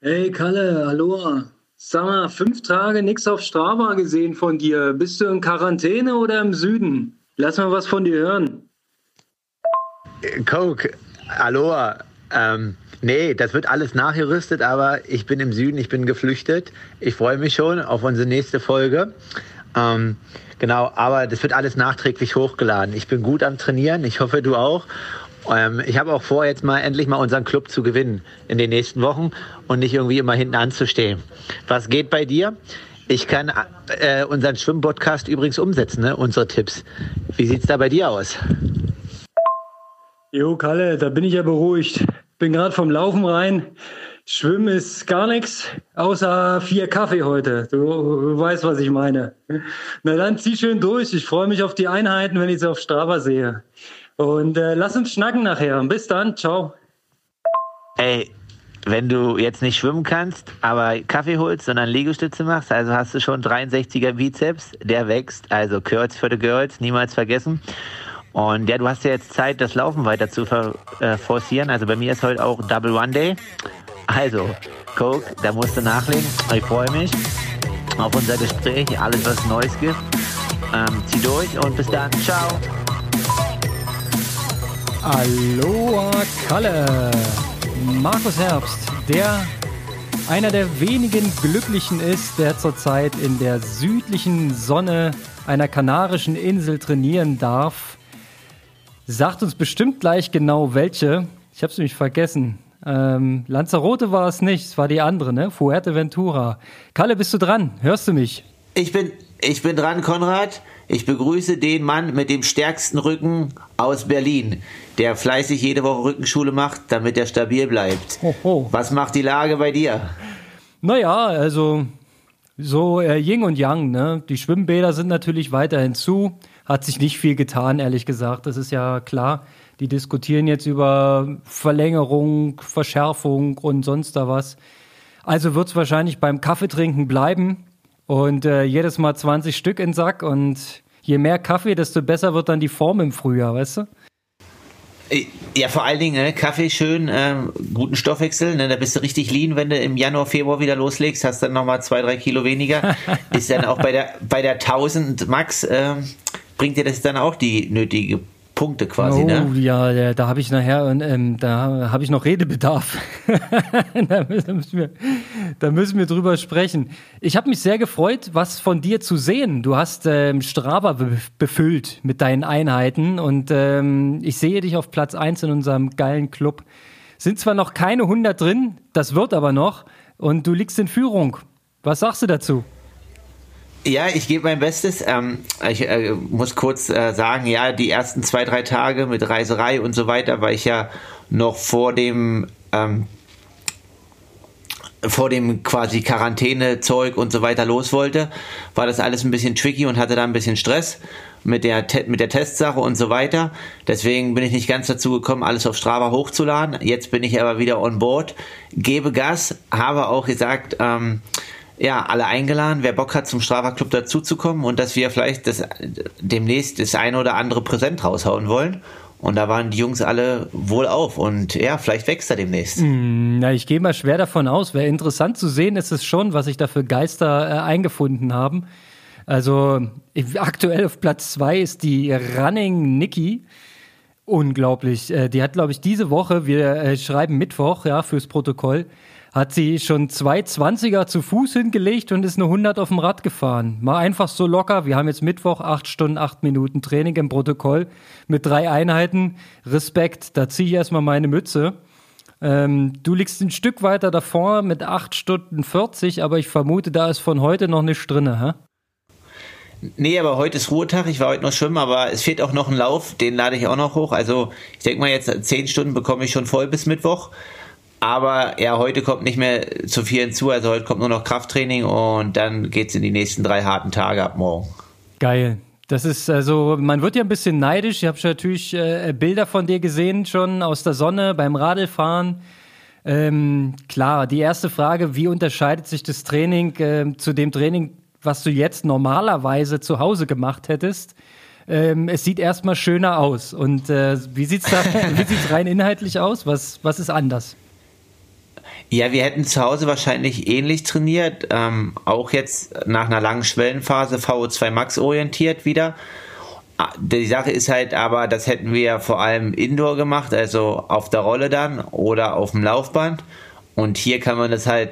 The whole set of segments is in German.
Hey Kalle, hallo. Sag mal, fünf Tage nichts auf Strava gesehen von dir. Bist du in Quarantäne oder im Süden? Lass mal was von dir hören. Coke, Aloha. Ähm, nee, das wird alles nachgerüstet, aber ich bin im Süden, ich bin geflüchtet. Ich freue mich schon auf unsere nächste Folge. Ähm, genau, aber das wird alles nachträglich hochgeladen. Ich bin gut am Trainieren, ich hoffe du auch. Ähm, ich habe auch vor, jetzt mal endlich mal unseren Club zu gewinnen in den nächsten Wochen und nicht irgendwie immer hinten anzustehen. Was geht bei dir? Ich kann äh, unseren Schwimmpodcast übrigens umsetzen, ne? unsere Tipps. Wie sieht's da bei dir aus? Jo, Kalle, da bin ich ja beruhigt. Bin gerade vom Laufen rein. Schwimmen ist gar nichts, außer vier Kaffee heute. Du, du, weißt, was ich meine. Na dann zieh schön durch. Ich freue mich auf die Einheiten, wenn ich sie auf Strava sehe. Und äh, lass uns schnacken nachher. Bis dann. Ciao. Ey, wenn du jetzt nicht schwimmen kannst, aber Kaffee holst, sondern Liegestütze machst, also hast du schon 63er Bizeps, der wächst. Also Curls für the Girls, niemals vergessen. Und ja, du hast ja jetzt Zeit, das Laufen weiter zu äh, forcieren. Also bei mir ist heute auch Double One Day. Also, Coke, da musst du nachlegen. Ich freue mich auf unser Gespräch, alles was Neues gibt. Ähm, zieh durch und bis dann. Ciao. Aloha Kalle. Markus Herbst, der einer der wenigen Glücklichen ist, der zurzeit in der südlichen Sonne einer kanarischen Insel trainieren darf. Sagt uns bestimmt gleich genau welche. Ich habe es nämlich vergessen. Ähm, Lanzarote war es nicht, es war die andere, ne? Fuerteventura. Kalle, bist du dran? Hörst du mich? Ich bin, ich bin dran, Konrad. Ich begrüße den Mann mit dem stärksten Rücken aus Berlin, der fleißig jede Woche Rückenschule macht, damit er stabil bleibt. Hoho. Was macht die Lage bei dir? Naja, also so äh, Yin und Yang, ne? Die Schwimmbäder sind natürlich weiterhin zu hat sich nicht viel getan, ehrlich gesagt. Das ist ja klar. Die diskutieren jetzt über Verlängerung, Verschärfung und sonst da was. Also wird es wahrscheinlich beim Kaffeetrinken bleiben und äh, jedes Mal 20 Stück in den Sack und je mehr Kaffee, desto besser wird dann die Form im Frühjahr, weißt du? Äh, ja, vor allen Dingen, ne, Kaffee schön, ähm, guten Stoffwechsel, ne, da bist du richtig lean, wenn du im Januar, Februar wieder loslegst, hast dann nochmal zwei, drei Kilo weniger. ist dann auch bei der, bei der 1000 Max, ähm, bringt dir das dann auch die nötige Punkte quasi, ne? oh, ne? Ja, da habe ich nachher, ähm, da habe ich noch Redebedarf. da, müssen wir, da müssen wir drüber sprechen. Ich habe mich sehr gefreut, was von dir zu sehen. Du hast ähm, Strava be befüllt mit deinen Einheiten und ähm, ich sehe dich auf Platz 1 in unserem geilen Club. Sind zwar noch keine 100 drin, das wird aber noch und du liegst in Führung. Was sagst du dazu? Ja, ich gebe mein Bestes. Ähm, ich äh, muss kurz äh, sagen, ja, die ersten zwei, drei Tage mit Reiserei und so weiter war ich ja noch vor dem ähm, vor dem quasi Quarantänezeug und so weiter los wollte, war das alles ein bisschen tricky und hatte da ein bisschen Stress mit der, mit der Testsache und so weiter. Deswegen bin ich nicht ganz dazu gekommen, alles auf Strava hochzuladen. Jetzt bin ich aber wieder on board, gebe Gas, habe auch gesagt, ähm, ja, alle eingeladen, wer Bock hat, zum Strava Club dazuzukommen und dass wir vielleicht das, demnächst das eine oder andere Präsent raushauen wollen. Und da waren die Jungs alle wohl auf und ja, vielleicht wächst er demnächst. Mm, na, ich gehe mal schwer davon aus. Wäre interessant zu sehen ist es schon, was sich da für Geister äh, eingefunden haben. Also aktuell auf Platz zwei ist die Running Nikki. Unglaublich. Äh, die hat, glaube ich, diese Woche, wir äh, schreiben Mittwoch, ja, fürs Protokoll, hat sie schon zwei Zwanziger zu Fuß hingelegt und ist eine 100 auf dem Rad gefahren. Mal einfach so locker. Wir haben jetzt Mittwoch, acht Stunden, acht Minuten Training im Protokoll mit drei Einheiten. Respekt, da ziehe ich erstmal meine Mütze. Ähm, du liegst ein Stück weiter davor mit acht Stunden 40, aber ich vermute, da ist von heute noch nicht drin, hä? Nee, aber heute ist Ruhetag. Ich war heute noch schwimmen, aber es fehlt auch noch ein Lauf. Den lade ich auch noch hoch. Also ich denke mal, jetzt zehn Stunden bekomme ich schon voll bis Mittwoch. Aber ja, heute kommt nicht mehr zu viel hinzu. Also heute kommt nur noch Krafttraining und dann geht es in die nächsten drei harten Tage ab morgen. Geil. Das ist also, man wird ja ein bisschen neidisch. Ich habe schon natürlich äh, Bilder von dir gesehen, schon aus der Sonne beim Radlfahren. Ähm, klar, die erste Frage, wie unterscheidet sich das Training äh, zu dem Training, was du jetzt normalerweise zu Hause gemacht hättest? Ähm, es sieht erstmal schöner aus. Und äh, wie sieht es rein inhaltlich aus? Was, was ist anders? Ja, wir hätten zu Hause wahrscheinlich ähnlich trainiert, ähm, auch jetzt nach einer langen Schwellenphase VO2 Max orientiert wieder. Ah, die Sache ist halt aber, das hätten wir vor allem indoor gemacht, also auf der Rolle dann oder auf dem Laufband. Und hier kann man das halt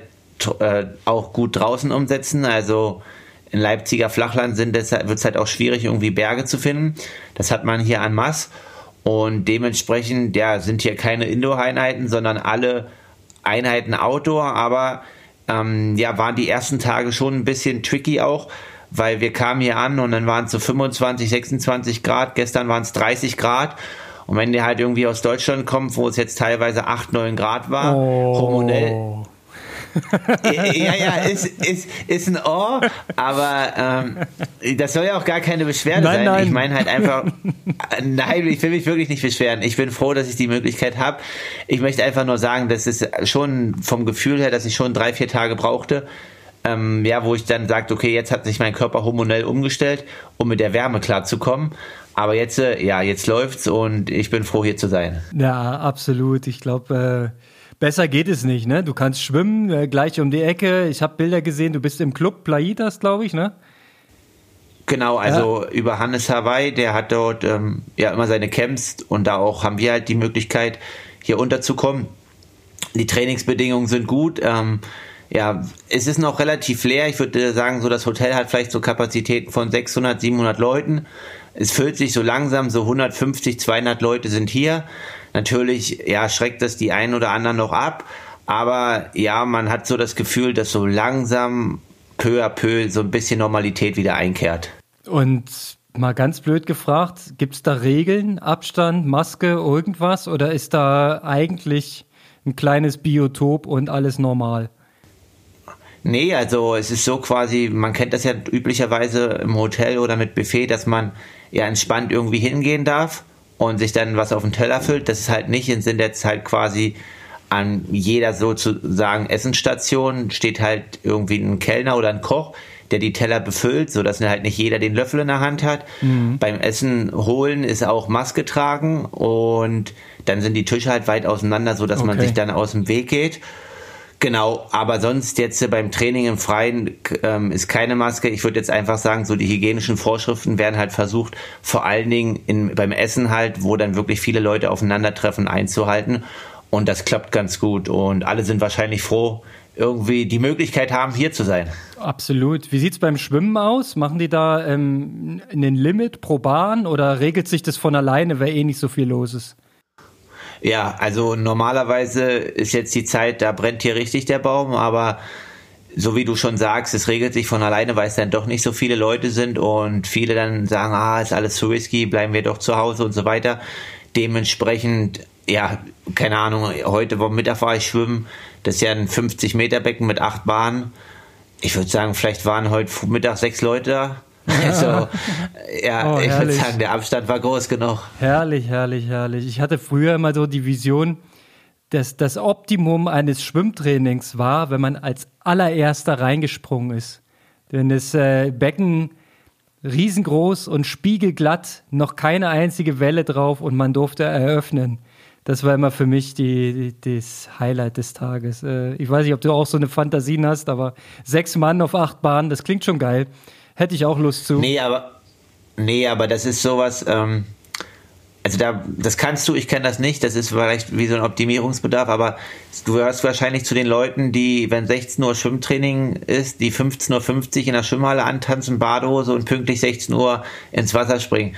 äh, auch gut draußen umsetzen. Also in Leipziger Flachland wird es halt auch schwierig, irgendwie Berge zu finden. Das hat man hier an Mass. Und dementsprechend ja, sind hier keine Indoor-Einheiten, sondern alle Einheiten Outdoor, aber ähm, ja, waren die ersten Tage schon ein bisschen tricky auch, weil wir kamen hier an und dann waren es so 25, 26 Grad, gestern waren es 30 Grad. Und wenn der halt irgendwie aus Deutschland kommt, wo es jetzt teilweise 8, 9 Grad war, oh. hormonell, ja, ja, ist, ist, ist ein Ohr, aber ähm, das soll ja auch gar keine Beschwerde nein, sein. Nein. Ich meine halt einfach, nein, ich will mich wirklich nicht beschweren. Ich bin froh, dass ich die Möglichkeit habe. Ich möchte einfach nur sagen, dass es schon vom Gefühl her, dass ich schon drei, vier Tage brauchte, ähm, ja, wo ich dann sagte, okay, jetzt hat sich mein Körper hormonell umgestellt, um mit der Wärme klarzukommen. Aber jetzt, äh, ja, jetzt läuft's und ich bin froh, hier zu sein. Ja, absolut. Ich glaube, äh Besser geht es nicht, ne? Du kannst schwimmen, äh, gleich um die Ecke. Ich habe Bilder gesehen, du bist im Club Plaitas, glaube ich, ne? Genau, also ja. über Hannes Hawaii, der hat dort ähm, ja immer seine Camps und da auch haben wir halt die Möglichkeit, hier unterzukommen. Die Trainingsbedingungen sind gut. Ähm, ja, es ist noch relativ leer. Ich würde sagen, so das Hotel hat vielleicht so Kapazitäten von 600, 700 Leuten. Es füllt sich so langsam, so 150, 200 Leute sind hier. Natürlich, ja, schreckt das die einen oder anderen noch ab. Aber ja, man hat so das Gefühl, dass so langsam peu à peu so ein bisschen Normalität wieder einkehrt. Und mal ganz blöd gefragt, gibt es da Regeln, Abstand, Maske, irgendwas? Oder ist da eigentlich ein kleines Biotop und alles normal? Nee, also es ist so quasi, man kennt das ja üblicherweise im Hotel oder mit Buffet, dass man ja entspannt irgendwie hingehen darf und sich dann was auf den Teller füllt. Das ist halt nicht, sind jetzt halt quasi an jeder sozusagen Essensstation steht halt irgendwie ein Kellner oder ein Koch, der die Teller befüllt, sodass halt nicht jeder den Löffel in der Hand hat. Mhm. Beim Essen holen ist auch Maske tragen und dann sind die Tische halt weit auseinander, sodass okay. man sich dann aus dem Weg geht. Genau, aber sonst jetzt beim Training im Freien ähm, ist keine Maske. Ich würde jetzt einfach sagen, so die hygienischen Vorschriften werden halt versucht, vor allen Dingen in, beim Essen halt, wo dann wirklich viele Leute aufeinandertreffen, einzuhalten. Und das klappt ganz gut. Und alle sind wahrscheinlich froh, irgendwie die Möglichkeit haben, hier zu sein. Absolut. Wie sieht es beim Schwimmen aus? Machen die da ähm, einen Limit pro Bahn oder regelt sich das von alleine, weil eh nicht so viel los ist? Ja, also normalerweise ist jetzt die Zeit, da brennt hier richtig der Baum, aber so wie du schon sagst, es regelt sich von alleine, weil es dann doch nicht so viele Leute sind und viele dann sagen, ah, ist alles zu risky, bleiben wir doch zu Hause und so weiter. Dementsprechend, ja, keine Ahnung, heute Mittag war ich schwimmen, das ist ja ein 50 Meter Becken mit acht Bahnen. Ich würde sagen, vielleicht waren heute Mittag sechs Leute da. Also, ja, oh, ich würde sagen, der Abstand war groß genug. Herrlich, herrlich, herrlich. Ich hatte früher immer so die Vision, dass das Optimum eines Schwimmtrainings war, wenn man als allererster reingesprungen ist. Denn das äh, Becken riesengroß und spiegelglatt, noch keine einzige Welle drauf und man durfte eröffnen. Das war immer für mich die, die, das Highlight des Tages. Äh, ich weiß nicht, ob du auch so eine Fantasien hast, aber sechs Mann auf acht Bahnen, das klingt schon geil. Hätte ich auch Lust zu. Nee, aber, nee, aber das ist sowas, ähm, also da, das kannst du, ich kenne das nicht, das ist vielleicht wie so ein Optimierungsbedarf, aber du gehörst wahrscheinlich zu den Leuten, die, wenn 16 Uhr Schwimmtraining ist, die 15.50 Uhr in der Schwimmhalle antanzen, Badehose und pünktlich 16 Uhr ins Wasser springen.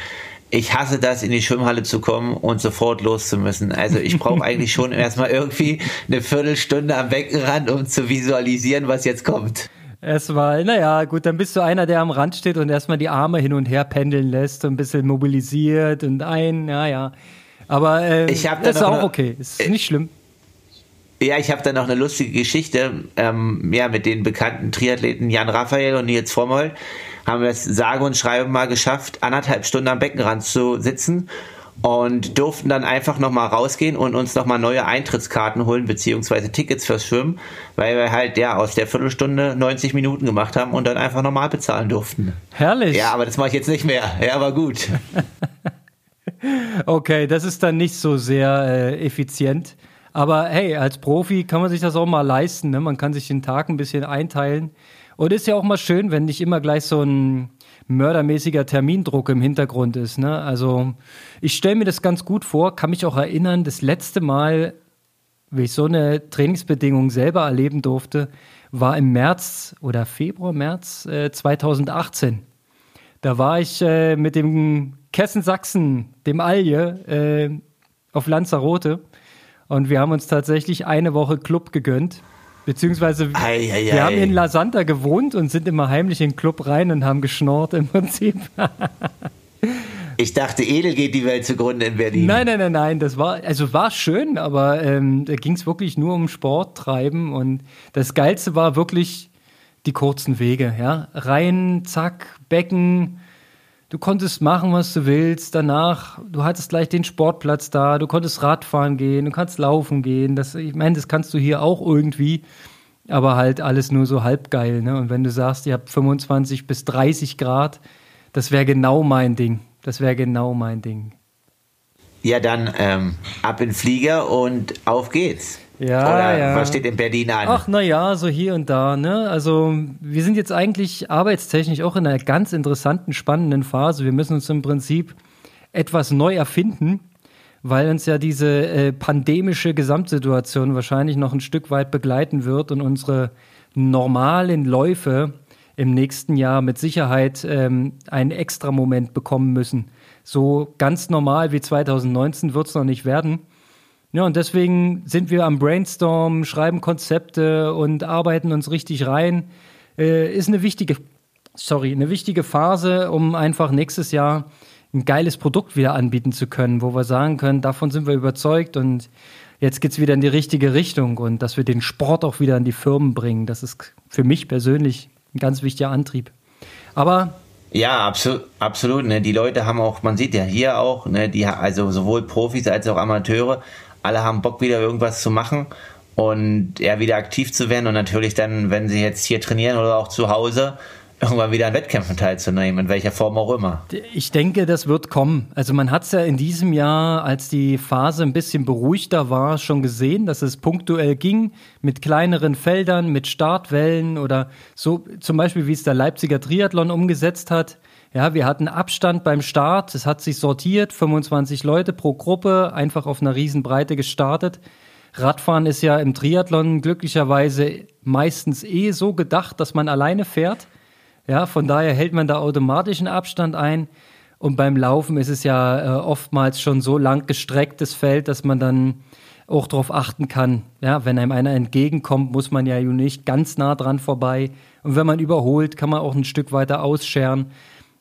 Ich hasse das, in die Schwimmhalle zu kommen und sofort los zu müssen. Also ich brauche eigentlich schon erstmal irgendwie eine Viertelstunde am Beckenrand, um zu visualisieren, was jetzt kommt. Erstmal, naja, gut, dann bist du einer, der am Rand steht und erstmal die Arme hin und her pendeln lässt und ein bisschen mobilisiert und ein, naja. Aber äh, ich das ist auch okay, ist äh, nicht schlimm. Ja, ich habe da noch eine lustige Geschichte. Ähm, ja, mit den bekannten Triathleten Jan Raphael und Nils Vormold haben wir es sage und schreibe mal geschafft, anderthalb Stunden am Beckenrand zu sitzen und durften dann einfach nochmal rausgehen und uns nochmal neue Eintrittskarten holen, beziehungsweise Tickets fürs Schwimmen, weil wir halt ja aus der Viertelstunde 90 Minuten gemacht haben und dann einfach normal bezahlen durften. Herrlich. Ja, aber das mache ich jetzt nicht mehr. Ja, aber gut. okay, das ist dann nicht so sehr äh, effizient. Aber hey, als Profi kann man sich das auch mal leisten. Ne? Man kann sich den Tag ein bisschen einteilen. Und ist ja auch mal schön, wenn nicht immer gleich so ein mördermäßiger Termindruck im Hintergrund ist. Ne? Also ich stelle mir das ganz gut vor, kann mich auch erinnern, das letzte Mal, wie ich so eine Trainingsbedingung selber erleben durfte, war im März oder Februar, März äh, 2018. Da war ich äh, mit dem Kessen Sachsen, dem Alje, äh, auf Lanzarote und wir haben uns tatsächlich eine Woche Club gegönnt. Beziehungsweise ei, ei, wir ei. haben in La Santa gewohnt und sind immer heimlich in den Club rein und haben geschnort im Prinzip. Ich dachte, Edel geht die Welt zugrunde in Berlin. Nein, nein, nein, nein. Das war, also war schön, aber ähm, da ging es wirklich nur um Sport treiben. Und das Geilste war wirklich die kurzen Wege. Ja? Rein, zack, Becken. Du konntest machen, was du willst. Danach, du hattest gleich den Sportplatz da. Du konntest Radfahren gehen, du kannst laufen gehen. Das, ich meine, das kannst du hier auch irgendwie. Aber halt alles nur so halb geil. Ne? Und wenn du sagst, ihr habt 25 bis 30 Grad, das wäre genau mein Ding. Das wäre genau mein Ding. Ja, dann ähm, ab in den Flieger und auf geht's. Ja, Oder ja. was steht in Berlin an? Ach, naja, so hier und da. Ne? Also, wir sind jetzt eigentlich arbeitstechnisch auch in einer ganz interessanten, spannenden Phase. Wir müssen uns im Prinzip etwas neu erfinden, weil uns ja diese äh, pandemische Gesamtsituation wahrscheinlich noch ein Stück weit begleiten wird und unsere normalen Läufe im nächsten Jahr mit Sicherheit ähm, einen extra Moment bekommen müssen. So ganz normal wie 2019 wird es noch nicht werden. Ja, und deswegen sind wir am Brainstorm, schreiben Konzepte und arbeiten uns richtig rein. Äh, ist eine wichtige, sorry, eine wichtige Phase, um einfach nächstes Jahr ein geiles Produkt wieder anbieten zu können, wo wir sagen können, davon sind wir überzeugt und jetzt geht es wieder in die richtige Richtung und dass wir den Sport auch wieder in die Firmen bringen. Das ist für mich persönlich ein ganz wichtiger Antrieb. Aber ja, absolut, absolut. Ne? Die Leute haben auch, man sieht ja hier auch, ne, die, also sowohl Profis als auch Amateure, alle haben Bock wieder irgendwas zu machen und ja, wieder aktiv zu werden und natürlich dann, wenn sie jetzt hier trainieren oder auch zu Hause, irgendwann wieder an Wettkämpfen teilzunehmen, in welcher Form auch immer. Ich denke, das wird kommen. Also man hat es ja in diesem Jahr, als die Phase ein bisschen beruhigter war, schon gesehen, dass es punktuell ging mit kleineren Feldern, mit Startwellen oder so zum Beispiel, wie es der Leipziger Triathlon umgesetzt hat. Ja, wir hatten Abstand beim Start, es hat sich sortiert, 25 Leute pro Gruppe, einfach auf einer Riesenbreite gestartet. Radfahren ist ja im Triathlon glücklicherweise meistens eh so gedacht, dass man alleine fährt. Ja, von daher hält man da automatisch einen Abstand ein. Und beim Laufen ist es ja äh, oftmals schon so lang gestrecktes Feld, dass man dann auch darauf achten kann. Ja, wenn einem einer entgegenkommt, muss man ja nicht ganz nah dran vorbei. Und wenn man überholt, kann man auch ein Stück weiter ausscheren.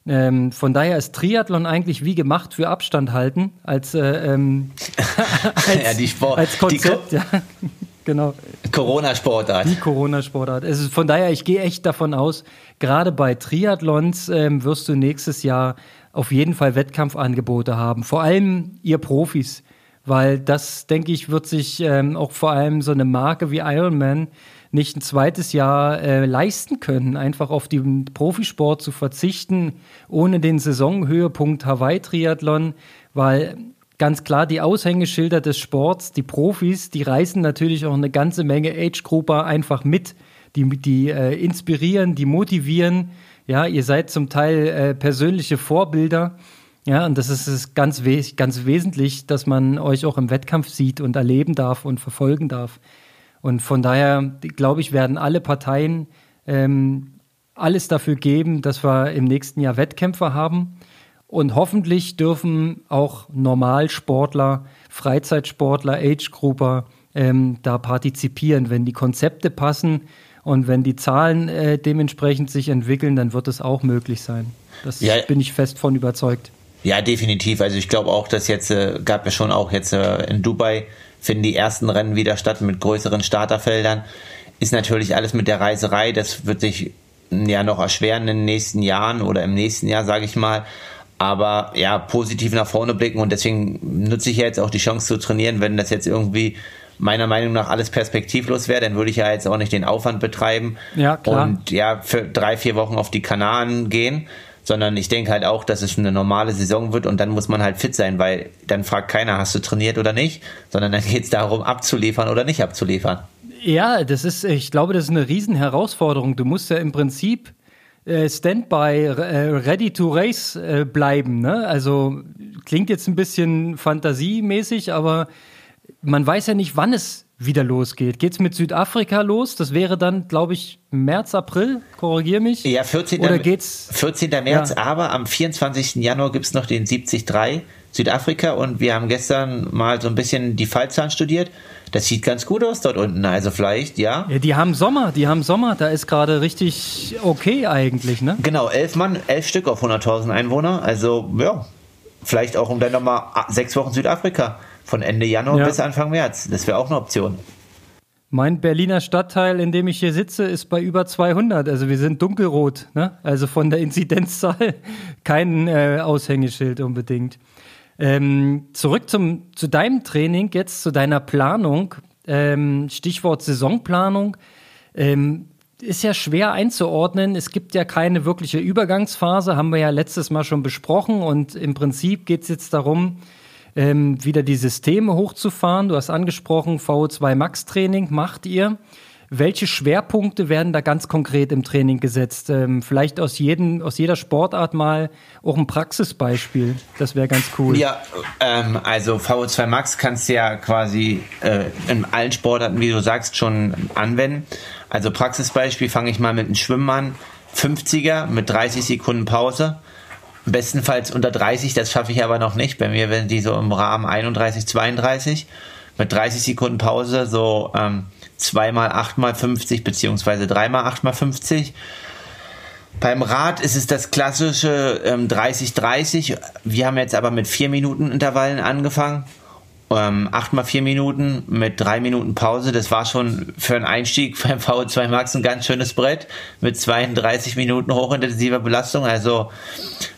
Ähm, von daher ist Triathlon eigentlich wie gemacht für Abstand halten als, äh, ähm, als, ja, die Sport, als Konzept. Die Ko ja. genau. Corona-Sportart. Die Corona-Sportart. Also von daher, ich gehe echt davon aus, gerade bei Triathlons ähm, wirst du nächstes Jahr auf jeden Fall Wettkampfangebote haben. Vor allem ihr Profis, weil das, denke ich, wird sich ähm, auch vor allem so eine Marke wie Ironman nicht ein zweites Jahr äh, leisten können, einfach auf den Profisport zu verzichten, ohne den Saisonhöhepunkt Hawaii-Triathlon, weil ganz klar die Aushängeschilder des Sports, die Profis, die reißen natürlich auch eine ganze Menge Age-Grupper einfach mit. Die, die äh, inspirieren, die motivieren. Ja, ihr seid zum Teil äh, persönliche Vorbilder. Ja, und das ist, ist ganz, we ganz wesentlich, dass man euch auch im Wettkampf sieht und erleben darf und verfolgen darf. Und von daher, glaube ich, werden alle Parteien ähm, alles dafür geben, dass wir im nächsten Jahr Wettkämpfe haben. Und hoffentlich dürfen auch Normalsportler, Freizeitsportler, Age-Grupper ähm, da partizipieren. Wenn die Konzepte passen und wenn die Zahlen äh, dementsprechend sich entwickeln, dann wird es auch möglich sein. Das ja. bin ich fest von überzeugt. Ja, definitiv. Also ich glaube auch, dass jetzt äh, gab ja schon auch jetzt äh, in Dubai finden die ersten Rennen wieder statt mit größeren Starterfeldern. Ist natürlich alles mit der Reiserei, das wird sich ja noch erschweren in den nächsten Jahren oder im nächsten Jahr, sage ich mal. Aber ja, positiv nach vorne blicken und deswegen nutze ich ja jetzt auch die Chance zu trainieren, wenn das jetzt irgendwie meiner Meinung nach alles perspektivlos wäre, dann würde ich ja jetzt auch nicht den Aufwand betreiben ja, klar. und ja für drei, vier Wochen auf die Kanaren gehen, sondern ich denke halt auch, dass es eine normale Saison wird und dann muss man halt fit sein, weil dann fragt keiner, hast du trainiert oder nicht, sondern dann geht es darum, abzuliefern oder nicht abzuliefern. Ja, das ist, ich glaube, das ist eine Riesenherausforderung. Du musst ja im Prinzip äh, Standby, äh, ready to race äh, bleiben. Ne? Also klingt jetzt ein bisschen fantasiemäßig, aber man weiß ja nicht, wann es wieder losgeht. Geht es mit Südafrika los? Das wäre dann, glaube ich, März, April, korrigier mich. Ja, 14. Oder geht's, 14. März, ja. aber am 24. Januar gibt es noch den 73 Südafrika und wir haben gestern mal so ein bisschen die Fallzahlen studiert. Das sieht ganz gut aus dort unten. Also vielleicht, ja. ja die haben Sommer, die haben Sommer. Da ist gerade richtig okay eigentlich, ne? Genau, elf Mann, elf Stück auf 100.000 Einwohner. Also, ja, vielleicht auch um dann nochmal sechs Wochen Südafrika. Von Ende Januar ja. bis Anfang März. Das wäre auch eine Option. Mein Berliner Stadtteil, in dem ich hier sitze, ist bei über 200. Also wir sind dunkelrot. Ne? Also von der Inzidenzzahl kein äh, Aushängeschild unbedingt. Ähm, zurück zum, zu deinem Training, jetzt zu deiner Planung. Ähm, Stichwort Saisonplanung. Ähm, ist ja schwer einzuordnen. Es gibt ja keine wirkliche Übergangsphase, haben wir ja letztes Mal schon besprochen. Und im Prinzip geht es jetzt darum, ähm, wieder die Systeme hochzufahren. Du hast angesprochen, VO2 Max Training macht ihr. Welche Schwerpunkte werden da ganz konkret im Training gesetzt? Ähm, vielleicht aus, jedem, aus jeder Sportart mal auch ein Praxisbeispiel. Das wäre ganz cool. Ja, ähm, also VO2 Max kannst du ja quasi äh, in allen Sportarten, wie du sagst, schon anwenden. Also Praxisbeispiel fange ich mal mit einem Schwimmen an. 50er mit 30 Sekunden Pause. Bestenfalls unter 30, das schaffe ich aber noch nicht. Bei mir werden die so im Rahmen 31, 32 mit 30 Sekunden Pause, so ähm, 2 mal 8 mal 50 beziehungsweise 3 mal 8 mal 50. Beim Rad ist es das klassische ähm, 30-30. Wir haben jetzt aber mit 4 Minuten Intervallen angefangen. Ähm, 8 mal 4 Minuten mit 3 Minuten Pause. Das war schon für einen Einstieg beim VO2 Max ein ganz schönes Brett mit 32 Minuten hochintensiver Belastung. Also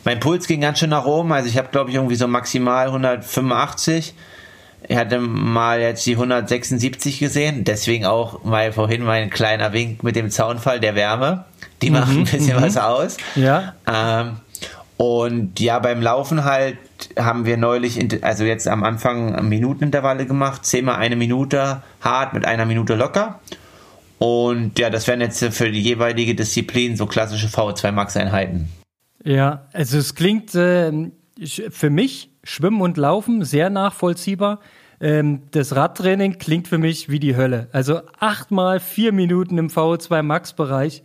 mein Puls ging ganz schön nach oben. Also ich habe glaube ich irgendwie so maximal 185 ich hatte mal jetzt die 176 gesehen, deswegen auch mal vorhin mein kleiner Wink mit dem Zaunfall der Wärme. Die machen mhm, ein bisschen mhm. was aus. Ja. Ähm, und ja, beim Laufen halt haben wir neulich, also jetzt am Anfang Minutenintervalle gemacht, zehnmal eine Minute hart mit einer Minute locker. Und ja, das wären jetzt für die jeweilige Disziplin so klassische V2 Max-Einheiten. Ja, also es klingt äh, für mich Schwimmen und Laufen sehr nachvollziehbar. Ähm, das Radtraining klingt für mich wie die Hölle. Also achtmal vier Minuten im VO2 Max-Bereich.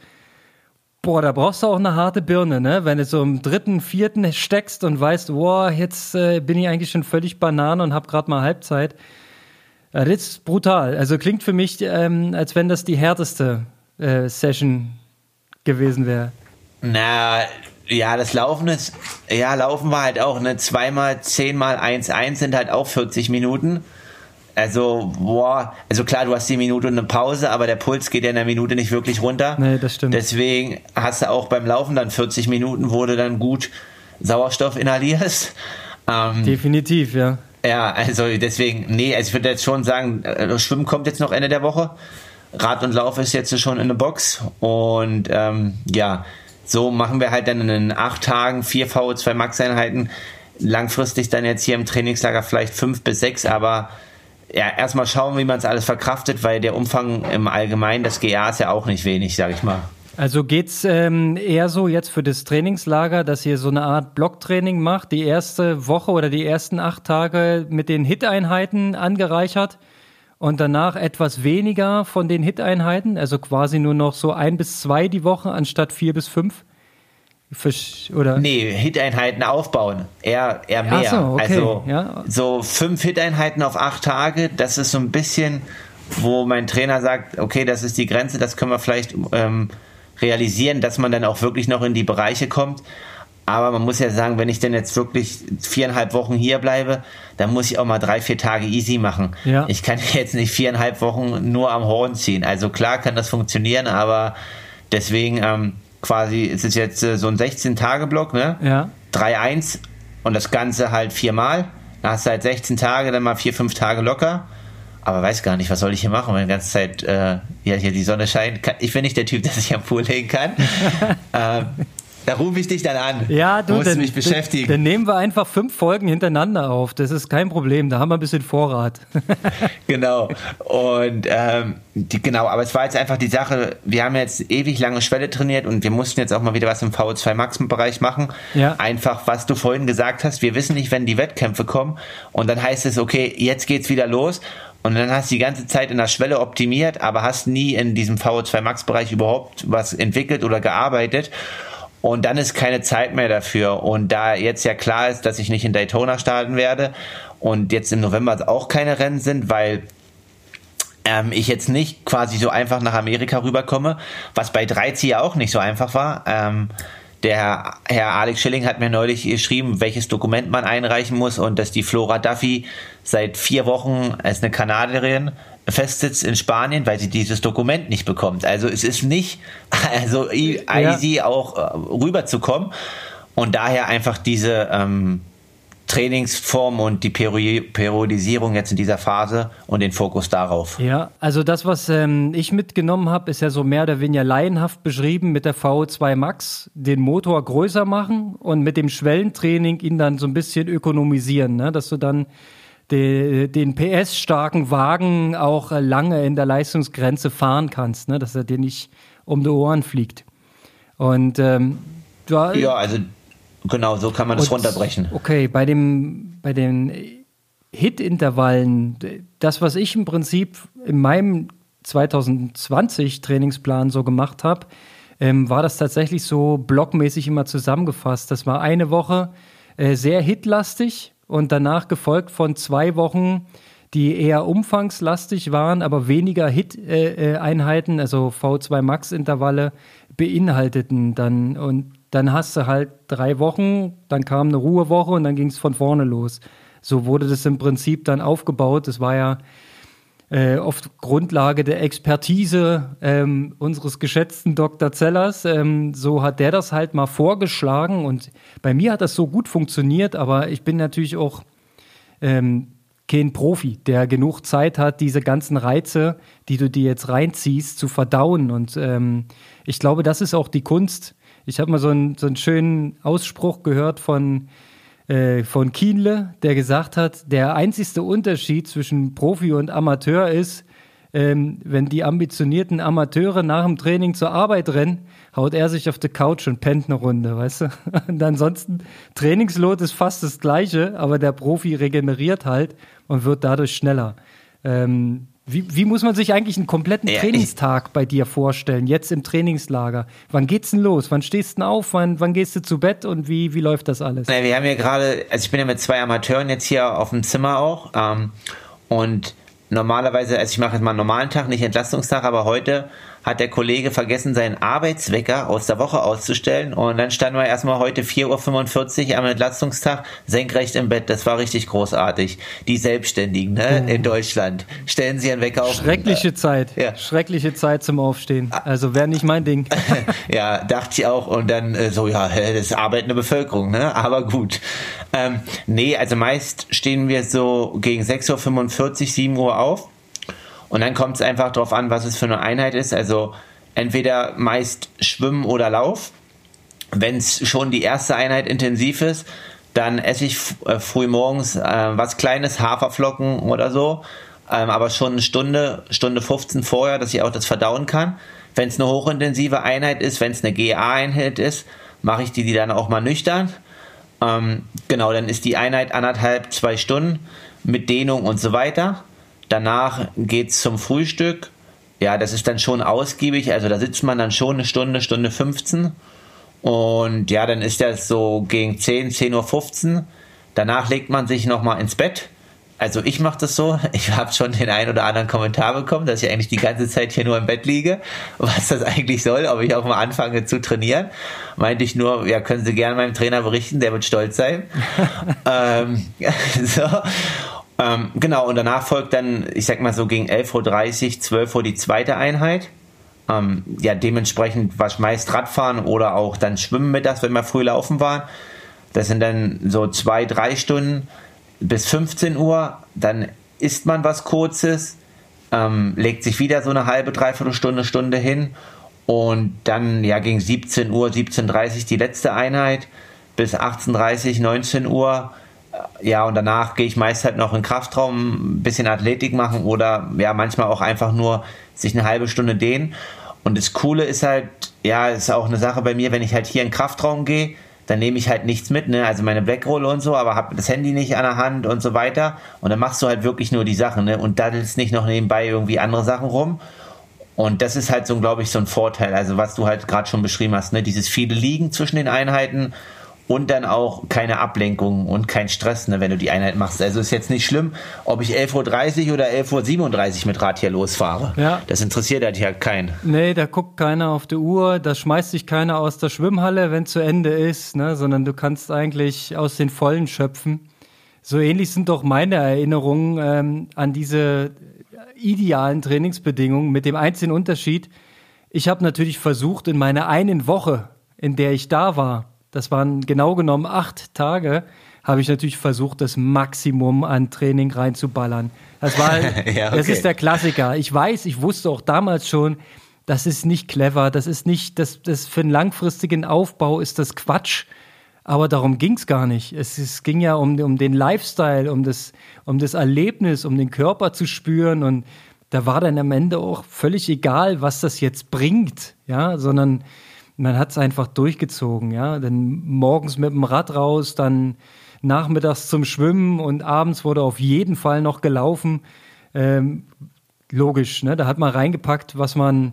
Boah, da brauchst du auch eine harte Birne, ne? Wenn du so im dritten, vierten steckst und weißt, boah, jetzt äh, bin ich eigentlich schon völlig Banane und hab gerade mal Halbzeit. Ja, das ist brutal. Also klingt für mich, ähm, als wenn das die härteste äh, Session gewesen wäre. Na, ja, das Laufen ist, ja, Laufen war halt auch, ne, zweimal, zehnmal, eins, eins sind halt auch 40 Minuten. Also, boah, also klar, du hast die Minute und eine Pause, aber der Puls geht ja in der Minute nicht wirklich runter. Nee, das stimmt. Deswegen hast du auch beim Laufen dann 40 Minuten, wo du dann gut Sauerstoff inhalierst. Ähm, Definitiv, ja. Ja, also deswegen, nee, also ich würde jetzt schon sagen, äh, Schwimmen kommt jetzt noch Ende der Woche. Rad und Lauf ist jetzt schon in der Box und ähm, ja, so machen wir halt dann in acht Tagen vier VO2 Max-Einheiten. Langfristig dann jetzt hier im Trainingslager vielleicht fünf bis sechs, aber ja, erstmal schauen, wie man es alles verkraftet, weil der Umfang im Allgemeinen des GA ist ja auch nicht wenig, sag ich mal. Also geht's ähm, eher so jetzt für das Trainingslager, dass ihr so eine Art Blocktraining macht, die erste Woche oder die ersten acht Tage mit den Hit-Einheiten angereichert und danach etwas weniger von den Hit-Einheiten, also quasi nur noch so ein bis zwei die Woche anstatt vier bis fünf? Oder? Nee, Hit-Einheiten aufbauen. Eher, eher mehr. So, okay. Also ja. so fünf Hit-Einheiten auf acht Tage, das ist so ein bisschen, wo mein Trainer sagt, okay, das ist die Grenze, das können wir vielleicht ähm, realisieren, dass man dann auch wirklich noch in die Bereiche kommt. Aber man muss ja sagen, wenn ich denn jetzt wirklich viereinhalb Wochen hier bleibe, dann muss ich auch mal drei, vier Tage easy machen. Ja. Ich kann jetzt nicht viereinhalb Wochen nur am Horn ziehen. Also klar kann das funktionieren, aber deswegen ähm, quasi ist es jetzt äh, so ein 16-Tage-Block, ne? Ja. 3-1 und das Ganze halt viermal. Dann hast du halt 16 Tage, dann mal vier, fünf Tage locker. Aber weiß gar nicht, was soll ich hier machen, wenn die ganze Zeit äh, ja, hier die Sonne scheint. Ich bin nicht der Typ, der sich am Pool legen kann. ähm, Da rufe ich dich dann an. Ja, du, musst dann, mich beschäftigen. Dann, dann nehmen wir einfach fünf Folgen hintereinander auf. Das ist kein Problem. Da haben wir ein bisschen Vorrat. genau. Und ähm, die, genau, aber es war jetzt einfach die Sache, wir haben jetzt ewig lange Schwelle trainiert und wir mussten jetzt auch mal wieder was im VO2 Max-Bereich machen. Ja. Einfach, was du vorhin gesagt hast, wir wissen nicht, wenn die Wettkämpfe kommen und dann heißt es, okay, jetzt geht's wieder los und dann hast du die ganze Zeit in der Schwelle optimiert, aber hast nie in diesem VO2 Max-Bereich überhaupt was entwickelt oder gearbeitet. Und dann ist keine Zeit mehr dafür. Und da jetzt ja klar ist, dass ich nicht in Daytona starten werde und jetzt im November auch keine Rennen sind, weil ähm, ich jetzt nicht quasi so einfach nach Amerika rüberkomme, was bei 13 ja auch nicht so einfach war. Ähm, der Herr Alex Schilling hat mir neulich geschrieben, welches Dokument man einreichen muss und dass die Flora Duffy seit vier Wochen als eine Kanadierin festsitzt in Spanien, weil sie dieses Dokument nicht bekommt. Also es ist nicht also easy ja. auch äh, rüberzukommen und daher einfach diese ähm, Trainingsform und die Periodisierung jetzt in dieser Phase und den Fokus darauf. Ja, also das, was ähm, ich mitgenommen habe, ist ja so mehr oder weniger laienhaft beschrieben mit der VO2 Max, den Motor größer machen und mit dem Schwellentraining ihn dann so ein bisschen ökonomisieren, ne? dass du dann de, den PS-starken Wagen auch lange in der Leistungsgrenze fahren kannst, ne? dass er dir nicht um die Ohren fliegt. Und ähm, ja, also Genau, so kann man das runterbrechen. Okay, bei, dem, bei den Hit-Intervallen, das, was ich im Prinzip in meinem 2020 Trainingsplan so gemacht habe, ähm, war das tatsächlich so blockmäßig immer zusammengefasst. Das war eine Woche äh, sehr hitlastig und danach gefolgt von zwei Wochen, die eher umfangslastig waren, aber weniger Hit-Einheiten, also V2 Max-Intervalle beinhalteten dann. Und dann hast du halt drei Wochen, dann kam eine Ruhewoche und dann ging es von vorne los. So wurde das im Prinzip dann aufgebaut. Das war ja äh, oft Grundlage der Expertise ähm, unseres geschätzten Dr. Zellers. Ähm, so hat der das halt mal vorgeschlagen und bei mir hat das so gut funktioniert, aber ich bin natürlich auch ähm, kein Profi, der genug Zeit hat, diese ganzen Reize, die du dir jetzt reinziehst, zu verdauen. Und ähm, ich glaube, das ist auch die Kunst, ich habe mal so einen, so einen schönen Ausspruch gehört von, von Kienle, der gesagt hat, der einzigste Unterschied zwischen Profi und Amateur ist, ähm, wenn die ambitionierten Amateure nach dem Training zur Arbeit rennen, haut er sich auf die Couch und pennt eine Runde, weißt du? Und ansonsten, Trainingslot ist fast das gleiche, aber der Profi regeneriert halt und wird dadurch schneller. Ähm, wie, wie muss man sich eigentlich einen kompletten ja, Trainingstag bei dir vorstellen, jetzt im Trainingslager? Wann geht's denn los? Wann stehst du denn auf? Wann, wann gehst du zu Bett und wie, wie läuft das alles? Na, wir haben ja gerade, also ich bin ja mit zwei Amateuren jetzt hier auf dem Zimmer auch. Ähm, und normalerweise, also ich mache jetzt mal einen normalen Tag, nicht Entlastungstag, aber heute hat der Kollege vergessen, seinen Arbeitswecker aus der Woche auszustellen. Und dann standen wir erstmal heute 4.45 Uhr am Entlastungstag senkrecht im Bett. Das war richtig großartig. Die Selbstständigen ne, oh. in Deutschland stellen sie ihren Wecker auf. Schreckliche äh, Zeit. Ja. Schreckliche Zeit zum Aufstehen. Ah. Also wäre nicht mein Ding. ja, dachte ich auch. Und dann äh, so, ja, das ist arbeitende Bevölkerung, ne? aber gut. Ähm, nee, also meist stehen wir so gegen 6.45 Uhr, 7 Uhr auf und dann kommt es einfach darauf an, was es für eine Einheit ist. Also entweder meist Schwimmen oder Lauf. Wenn es schon die erste Einheit intensiv ist, dann esse ich äh, früh morgens äh, was Kleines, Haferflocken oder so. Ähm, aber schon eine Stunde, Stunde 15 vorher, dass ich auch das verdauen kann. Wenn es eine hochintensive Einheit ist, wenn es eine GA-Einheit ist, mache ich die, die dann auch mal nüchtern. Ähm, genau, dann ist die Einheit anderthalb, zwei Stunden mit Dehnung und so weiter. Danach geht es zum Frühstück. Ja, das ist dann schon ausgiebig. Also da sitzt man dann schon eine Stunde, Stunde 15. Und ja, dann ist das so gegen 10, 10.15 Uhr. Danach legt man sich nochmal ins Bett. Also ich mache das so. Ich habe schon den einen oder anderen Kommentar bekommen, dass ich eigentlich die ganze Zeit hier nur im Bett liege. Was das eigentlich soll, ob ich auch mal anfange zu trainieren. Meinte ich nur, ja, können Sie gerne meinem Trainer berichten, der wird stolz sein. ähm, so. Ähm, genau, und danach folgt dann, ich sag mal so gegen 11.30 Uhr, 12 Uhr die zweite Einheit. Ähm, ja, dementsprechend was meist Radfahren oder auch dann Schwimmen mit das, wenn wir früh laufen waren. Das sind dann so zwei, drei Stunden bis 15 Uhr. Dann isst man was Kurzes, ähm, legt sich wieder so eine halbe, dreiviertel Stunde, Stunde hin Und dann ja gegen 17 Uhr, 17.30 Uhr die letzte Einheit bis 18.30 19 Uhr. Ja, und danach gehe ich meist halt noch in Kraftraum ein bisschen Athletik machen oder ja, manchmal auch einfach nur sich eine halbe Stunde dehnen. Und das Coole ist halt, ja, ist auch eine Sache bei mir, wenn ich halt hier in Kraftraum gehe, dann nehme ich halt nichts mit, ne? Also meine Blackroll und so, aber habe das Handy nicht an der Hand und so weiter. Und dann machst du halt wirklich nur die Sachen, ne? Und daddelst nicht noch nebenbei irgendwie andere Sachen rum. Und das ist halt so, glaube ich, so ein Vorteil. Also was du halt gerade schon beschrieben hast, ne? Dieses viele Liegen zwischen den Einheiten und dann auch keine Ablenkung und kein Stress, ne, wenn du die Einheit machst. Also ist jetzt nicht schlimm, ob ich 11.30 Uhr oder 11.37 Uhr mit Rad hier losfahre. Ja. Das interessiert halt ja keinen. Nee, da guckt keiner auf die Uhr, da schmeißt sich keiner aus der Schwimmhalle, wenn zu Ende ist, ne, sondern du kannst eigentlich aus den Vollen schöpfen. So ähnlich sind doch meine Erinnerungen ähm, an diese idealen Trainingsbedingungen mit dem einzigen Unterschied. Ich habe natürlich versucht, in meiner einen Woche, in der ich da war, das waren genau genommen acht Tage, habe ich natürlich versucht, das Maximum an Training reinzuballern. Das war, ja, okay. das ist der Klassiker. Ich weiß, ich wusste auch damals schon, das ist nicht clever, das ist nicht, das, das für einen langfristigen Aufbau ist das Quatsch. Aber darum ging es gar nicht. Es, es ging ja um, um den Lifestyle, um das, um das Erlebnis, um den Körper zu spüren. Und da war dann am Ende auch völlig egal, was das jetzt bringt, ja, sondern man hat es einfach durchgezogen, ja. Dann morgens mit dem Rad raus, dann nachmittags zum Schwimmen und abends wurde auf jeden Fall noch gelaufen. Ähm, logisch, ne? Da hat man reingepackt, was man,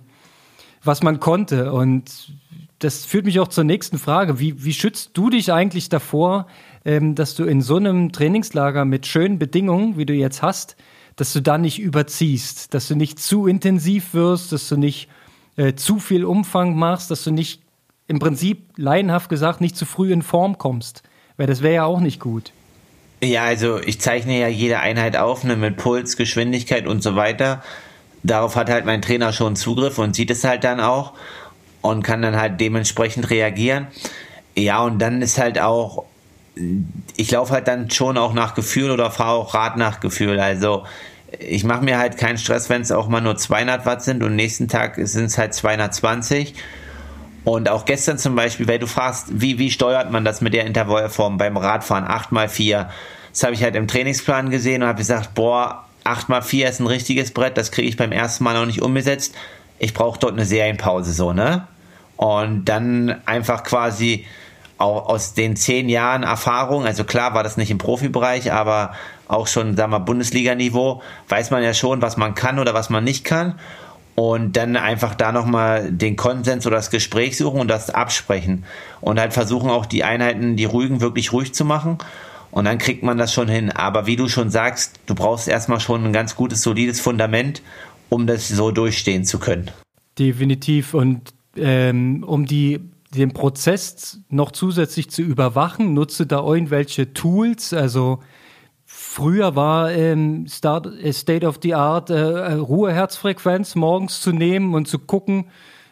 was man konnte. Und das führt mich auch zur nächsten Frage. Wie, wie schützt du dich eigentlich davor, ähm, dass du in so einem Trainingslager mit schönen Bedingungen, wie du jetzt hast, dass du da nicht überziehst, dass du nicht zu intensiv wirst, dass du nicht äh, zu viel Umfang machst, dass du nicht im Prinzip laienhaft gesagt nicht zu früh in Form kommst. Weil das wäre ja auch nicht gut. Ja, also ich zeichne ja jede Einheit auf, ne, mit Puls, Geschwindigkeit und so weiter. Darauf hat halt mein Trainer schon Zugriff und sieht es halt dann auch und kann dann halt dementsprechend reagieren. Ja, und dann ist halt auch, ich laufe halt dann schon auch nach Gefühl oder fahre auch Rad nach Gefühl. Also ich mache mir halt keinen Stress, wenn es auch mal nur 200 Watt sind und nächsten Tag sind es halt 220. Und auch gestern zum Beispiel, weil du fragst, wie, wie steuert man das mit der Intervallform beim Radfahren 8x4? Das habe ich halt im Trainingsplan gesehen und habe gesagt, boah, 8x4 ist ein richtiges Brett, das kriege ich beim ersten Mal noch nicht umgesetzt. Ich brauche dort eine Serienpause, so, ne? Und dann einfach quasi auch aus den zehn Jahren Erfahrung, also klar war das nicht im Profibereich, aber auch schon, sagen wir, Bundesliga-Niveau, weiß man ja schon, was man kann oder was man nicht kann. Und dann einfach da nochmal den Konsens oder das Gespräch suchen und das absprechen. Und halt versuchen auch die Einheiten, die ruhigen, wirklich ruhig zu machen. Und dann kriegt man das schon hin. Aber wie du schon sagst, du brauchst erstmal schon ein ganz gutes, solides Fundament, um das so durchstehen zu können. Definitiv. Und ähm, um die den Prozess noch zusätzlich zu überwachen, nutze da irgendwelche Tools, also Früher war ähm, Start, äh, State of the Art äh, äh, Ruheherzfrequenz morgens zu nehmen und zu gucken,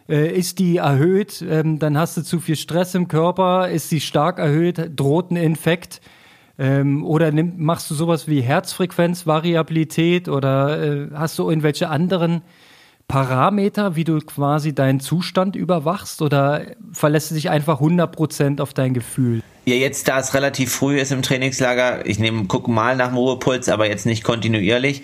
äh, ist die erhöht, ähm, dann hast du zu viel Stress im Körper, ist sie stark erhöht, droht ein Infekt. Ähm, oder nimm, machst du sowas wie Herzfrequenzvariabilität oder äh, hast du irgendwelche anderen Parameter, wie du quasi deinen Zustand überwachst oder verlässt du dich einfach 100% auf dein Gefühl? Ja, jetzt da es relativ früh ist im Trainingslager, ich nehme, gucke mal nach dem Ruhepuls, aber jetzt nicht kontinuierlich.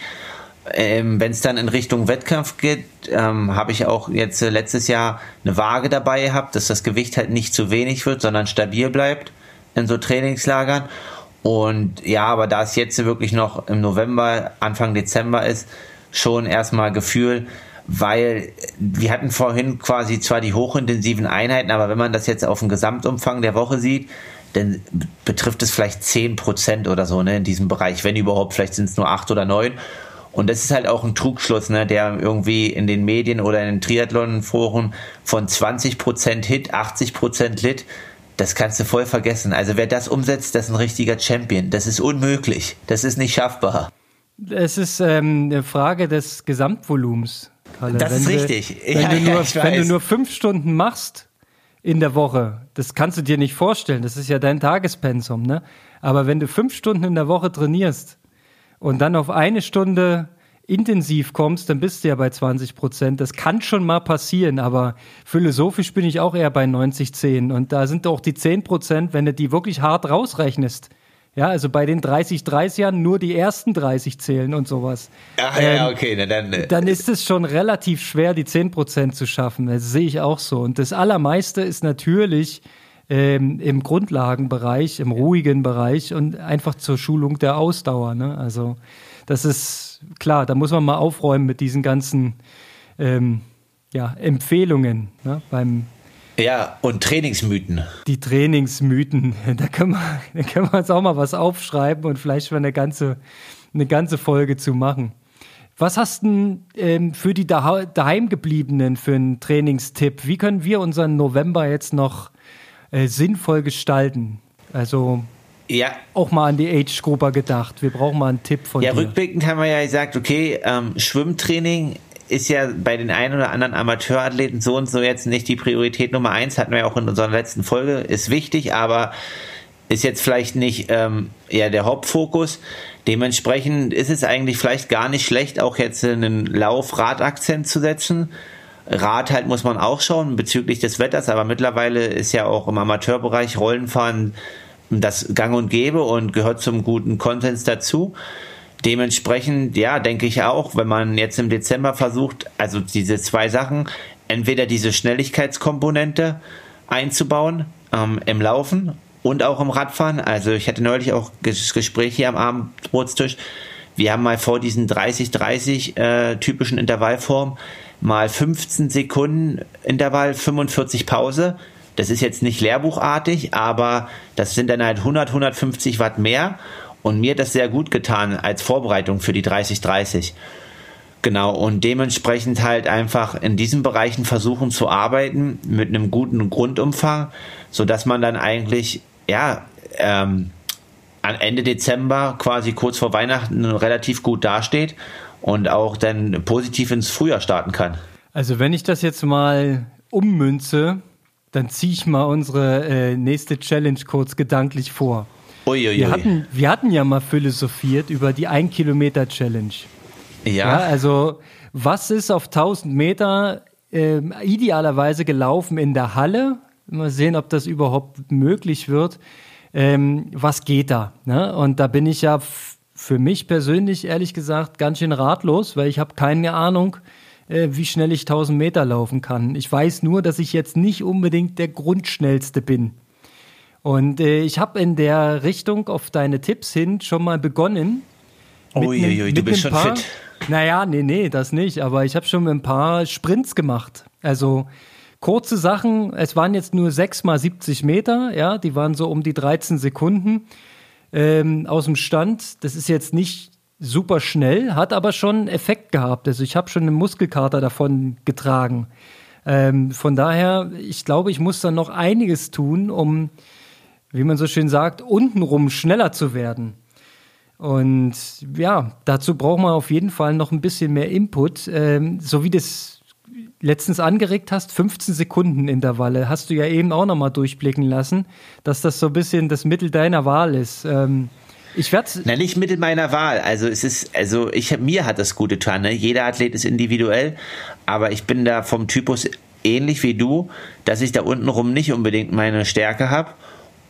Ähm, Wenn es dann in Richtung Wettkampf geht, ähm, habe ich auch jetzt äh, letztes Jahr eine Waage dabei gehabt, dass das Gewicht halt nicht zu wenig wird, sondern stabil bleibt in so Trainingslagern. Und ja, aber da es jetzt wirklich noch im November, Anfang Dezember ist, schon erstmal Gefühl, weil wir hatten vorhin quasi zwar die hochintensiven Einheiten, aber wenn man das jetzt auf den Gesamtumfang der Woche sieht, dann betrifft es vielleicht 10% oder so ne, in diesem Bereich, wenn überhaupt, vielleicht sind es nur 8 oder 9. Und das ist halt auch ein Trugschluss, ne, der irgendwie in den Medien oder in den Triathlon-Foren von 20% Hit, 80% Lit, das kannst du voll vergessen. Also wer das umsetzt, das ist ein richtiger Champion. Das ist unmöglich. Das ist nicht schaffbar. Es ist ähm, eine Frage des Gesamtvolumens. Kalle. Das wenn ist du, richtig. Wenn, ja, du nur, ja, wenn du nur fünf Stunden machst in der Woche, das kannst du dir nicht vorstellen. Das ist ja dein Tagespensum, ne? Aber wenn du fünf Stunden in der Woche trainierst und dann auf eine Stunde intensiv kommst, dann bist du ja bei 20 Prozent. Das kann schon mal passieren, aber philosophisch bin ich auch eher bei 90, 10. Und da sind auch die 10 Prozent, wenn du die wirklich hart rausrechnest. Ja, also bei den 30, 30ern nur die ersten 30 zählen und sowas. Ach ja, ähm, okay, na dann. Äh, dann ist es schon relativ schwer, die 10 Prozent zu schaffen. Das sehe ich auch so. Und das Allermeiste ist natürlich ähm, im Grundlagenbereich, im ruhigen Bereich und einfach zur Schulung der Ausdauer. Ne? Also das ist klar, da muss man mal aufräumen mit diesen ganzen ähm, ja, Empfehlungen ne? beim ja, und Trainingsmythen. Die Trainingsmythen, da können, wir, da können wir uns auch mal was aufschreiben und vielleicht mal eine ganze, eine ganze Folge zu machen. Was hast du ähm, für die daheimgebliebenen für einen Trainingstipp? Wie können wir unseren November jetzt noch äh, sinnvoll gestalten? Also ja. auch mal an die Age-Grupper gedacht. Wir brauchen mal einen Tipp von ja, dir. Ja, rückblickend haben wir ja gesagt, okay, ähm, Schwimmtraining ist ja bei den einen oder anderen Amateurathleten so und so jetzt nicht die Priorität Nummer eins, hatten wir ja auch in unserer letzten Folge, ist wichtig, aber ist jetzt vielleicht nicht ähm, ja, der Hauptfokus. Dementsprechend ist es eigentlich vielleicht gar nicht schlecht, auch jetzt einen Lauf-Rad-Akzent zu setzen. Rad halt muss man auch schauen bezüglich des Wetters, aber mittlerweile ist ja auch im Amateurbereich Rollenfahren das Gang und Gäbe und gehört zum guten Konsens dazu. Dementsprechend, ja, denke ich auch, wenn man jetzt im Dezember versucht, also diese zwei Sachen, entweder diese Schnelligkeitskomponente einzubauen ähm, im Laufen und auch im Radfahren. Also ich hatte neulich auch das Gespräch hier am Abendbrotstisch. Wir haben mal vor diesen 30-30 äh, typischen Intervallform mal 15 Sekunden Intervall, 45 Pause. Das ist jetzt nicht lehrbuchartig, aber das sind dann halt 100, 150 Watt mehr. Und mir hat das sehr gut getan als Vorbereitung für die 30-30. Genau, und dementsprechend halt einfach in diesen Bereichen versuchen zu arbeiten mit einem guten Grundumfang, sodass man dann eigentlich, ja, ähm, an Ende Dezember, quasi kurz vor Weihnachten, relativ gut dasteht und auch dann positiv ins Frühjahr starten kann. Also wenn ich das jetzt mal ummünze, dann ziehe ich mal unsere äh, nächste Challenge kurz gedanklich vor. Uiuiui. Wir, hatten, wir hatten ja mal philosophiert über die 1-Kilometer-Challenge. Ja. ja. Also, was ist auf 1000 Meter äh, idealerweise gelaufen in der Halle? Mal sehen, ob das überhaupt möglich wird. Ähm, was geht da? Ne? Und da bin ich ja für mich persönlich, ehrlich gesagt, ganz schön ratlos, weil ich habe keine Ahnung, äh, wie schnell ich 1000 Meter laufen kann. Ich weiß nur, dass ich jetzt nicht unbedingt der Grundschnellste bin. Und äh, ich habe in der Richtung auf deine Tipps hin schon mal begonnen. Uiuiui, du bist schon paar, fit. Naja, nee, nee, das nicht. Aber ich habe schon ein paar Sprints gemacht. Also kurze Sachen. Es waren jetzt nur 6 mal 70 Meter. Ja, die waren so um die 13 Sekunden ähm, aus dem Stand. Das ist jetzt nicht super schnell, hat aber schon Effekt gehabt. Also ich habe schon einen Muskelkater davon getragen. Ähm, von daher, ich glaube, ich muss dann noch einiges tun, um wie man so schön sagt, untenrum schneller zu werden. Und ja, dazu braucht man auf jeden Fall noch ein bisschen mehr Input. Ähm, so wie das letztens angeregt hast, 15 Sekunden Intervalle, hast du ja eben auch nochmal durchblicken lassen, dass das so ein bisschen das Mittel deiner Wahl ist. Ähm, ich werde Na, nicht Mittel meiner Wahl. Also es ist, also ich mir hat das gut getan. Ne? Jeder Athlet ist individuell, aber ich bin da vom Typus ähnlich wie du, dass ich da untenrum nicht unbedingt meine Stärke habe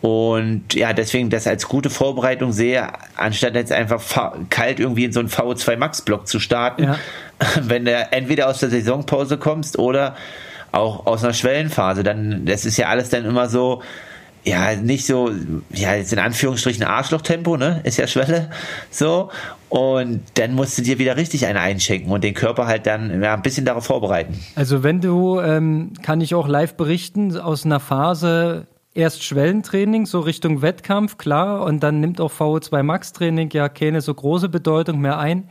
und ja, deswegen das als gute Vorbereitung sehe, anstatt jetzt einfach kalt irgendwie in so einen VO2 Max Block zu starten, ja. wenn du entweder aus der Saisonpause kommst oder auch aus einer Schwellenphase, dann, das ist ja alles dann immer so, ja, nicht so, ja, jetzt in Anführungsstrichen Arschlochtempo, ne, ist ja Schwelle, so. Und dann musst du dir wieder richtig eine einschenken und den Körper halt dann ja, ein bisschen darauf vorbereiten. Also wenn du, ähm, kann ich auch live berichten, aus einer Phase, erst Schwellentraining, so Richtung Wettkampf, klar, und dann nimmt auch VO2 Max Training ja keine so große Bedeutung mehr ein.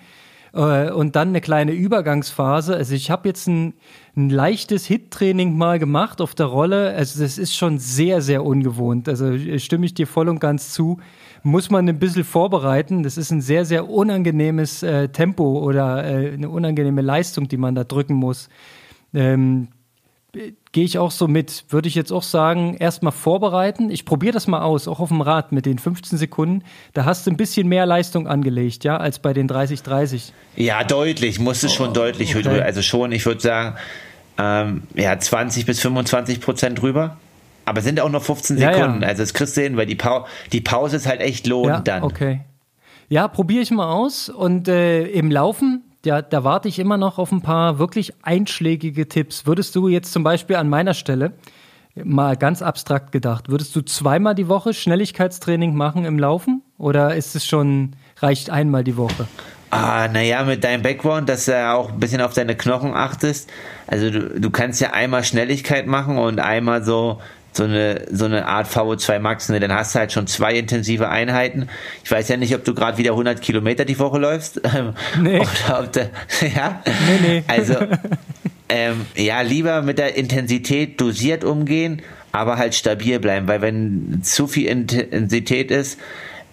Äh, und dann eine kleine Übergangsphase. Also ich habe jetzt ein, ein leichtes Hit-Training mal gemacht auf der Rolle. Also das ist schon sehr, sehr ungewohnt. Also stimme ich dir voll und ganz zu. Muss man ein bisschen vorbereiten. Das ist ein sehr, sehr unangenehmes äh, Tempo oder äh, eine unangenehme Leistung, die man da drücken muss. Ähm, gehe ich auch so mit. Würde ich jetzt auch sagen, erstmal vorbereiten. Ich probiere das mal aus, auch auf dem Rad mit den 15 Sekunden. Da hast du ein bisschen mehr Leistung angelegt, ja, als bei den 30-30. Ja, deutlich, musste schon oh, deutlich okay. Also schon, ich würde sagen, ähm, ja, 20 bis 25 Prozent drüber. Aber sind auch noch 15 Sekunden. Ja, ja. Also das kriegst du hin, weil die, pa die Pause ist halt echt lohnend ja, dann. Okay. Ja, probiere ich mal aus. Und äh, im Laufen, ja, da warte ich immer noch auf ein paar wirklich einschlägige Tipps. Würdest du jetzt zum Beispiel an meiner Stelle, mal ganz abstrakt gedacht, würdest du zweimal die Woche Schnelligkeitstraining machen im Laufen? Oder ist es schon, reicht einmal die Woche? Ah, naja, mit deinem Background, dass du auch ein bisschen auf deine Knochen achtest. Also du, du kannst ja einmal Schnelligkeit machen und einmal so so eine, so eine Art VO2 Max, ne? dann hast du halt schon zwei intensive Einheiten. Ich weiß ja nicht, ob du gerade wieder 100 Kilometer die Woche läufst. Nee. Oder ob du, ja? Nee, nee. Also, ähm, ja, lieber mit der Intensität dosiert umgehen, aber halt stabil bleiben, weil wenn zu viel Intensität ist,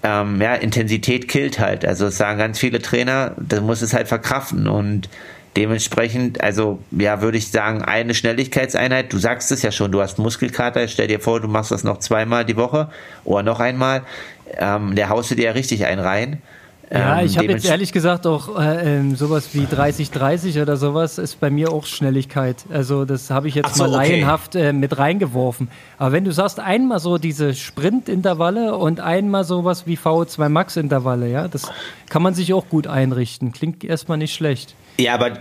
ähm, ja, Intensität killt halt. Also das sagen ganz viele Trainer, das muss es halt verkraften und Dementsprechend, also ja, würde ich sagen, eine Schnelligkeitseinheit. Du sagst es ja schon, du hast Muskelkater. Stell dir vor, du machst das noch zweimal die Woche oder noch einmal. Ähm, der haust du dir ja richtig ein rein. Ja, ähm, ich habe jetzt ehrlich gesagt auch äh, ähm, sowas wie 30-30 oder sowas ist bei mir auch Schnelligkeit. Also das habe ich jetzt so, mal okay. laienhaft äh, mit reingeworfen. Aber wenn du sagst, einmal so diese Sprint-Intervalle und einmal sowas wie VO2 Max-Intervalle, ja, das kann man sich auch gut einrichten. Klingt erstmal nicht schlecht. Ja, aber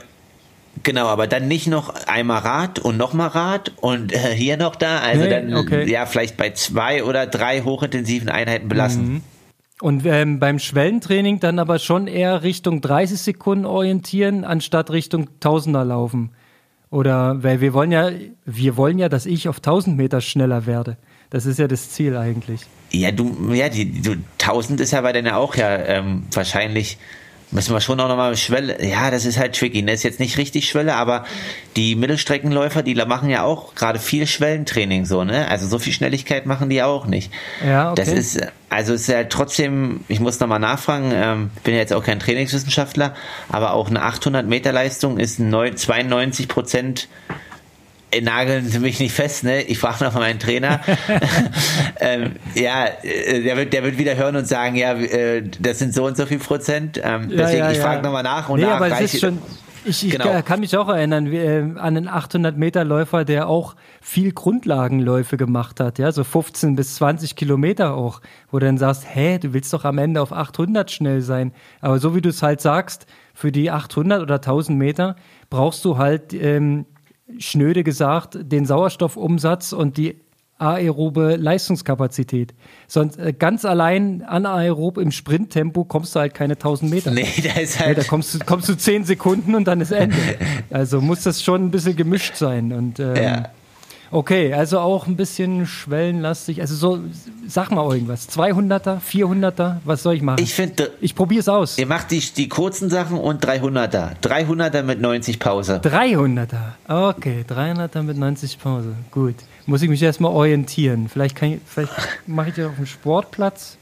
Genau, aber dann nicht noch einmal Rad und nochmal Rad und äh, hier noch da. Also nee, dann okay. ja vielleicht bei zwei oder drei hochintensiven Einheiten belassen. Mhm. Und ähm, beim Schwellentraining dann aber schon eher Richtung 30 Sekunden orientieren, anstatt Richtung Tausender laufen. Oder weil wir wollen ja, wir wollen ja, dass ich auf 1000 Meter schneller werde. Das ist ja das Ziel eigentlich. Ja, du, ja, die, du, 1000 ist ja bei deiner auch ja ähm, wahrscheinlich müssen wir schon auch nochmal Schwelle. Ja, das ist halt tricky. Das ist jetzt nicht richtig Schwelle, aber die Mittelstreckenläufer, die machen ja auch gerade viel Schwellentraining so, ne? Also so viel Schnelligkeit machen die auch nicht. Ja, okay. Das ist, also ist ja trotzdem, ich muss nochmal nachfragen, ähm, bin ja jetzt auch kein Trainingswissenschaftler, aber auch eine 800 Meter Leistung ist 92 Prozent nageln Sie mich nicht fest, ne? Ich frage noch mal meinen Trainer. ähm, ja, äh, der wird, der wird wieder hören und sagen, ja, äh, das sind so und so viel Prozent. Ähm, deswegen, ja, ja, ich frage noch mal nach und nee, nach. Aber es ist schon, ich, ich genau. kann mich auch erinnern wie, äh, an einen 800 Meter Läufer, der auch viel Grundlagenläufe gemacht hat, ja, so 15 bis 20 Kilometer auch, wo du dann sagst, hä, du willst doch am Ende auf 800 schnell sein. Aber so wie du es halt sagst, für die 800 oder 1000 Meter brauchst du halt ähm, schnöde gesagt, den Sauerstoffumsatz und die aerobe Leistungskapazität. Sonst äh, ganz allein anaerob im Sprinttempo kommst du halt keine 1000 Meter. Nee, da ist halt. Ja, da kommst du, kommst du 10 Sekunden und dann ist Ende. Also muss das schon ein bisschen gemischt sein. Und ähm, ja. Okay, also auch ein bisschen schwellenlastig. Also so, sag mal irgendwas. 200er, 400er, was soll ich machen? Ich finde, ich probiere es aus. Ihr macht die, die kurzen Sachen und 300er. 300er mit 90 Pause. 300er. Okay, 300er mit 90 Pause. Gut. Muss ich mich erstmal orientieren. Vielleicht, vielleicht mache ich das auf dem Sportplatz.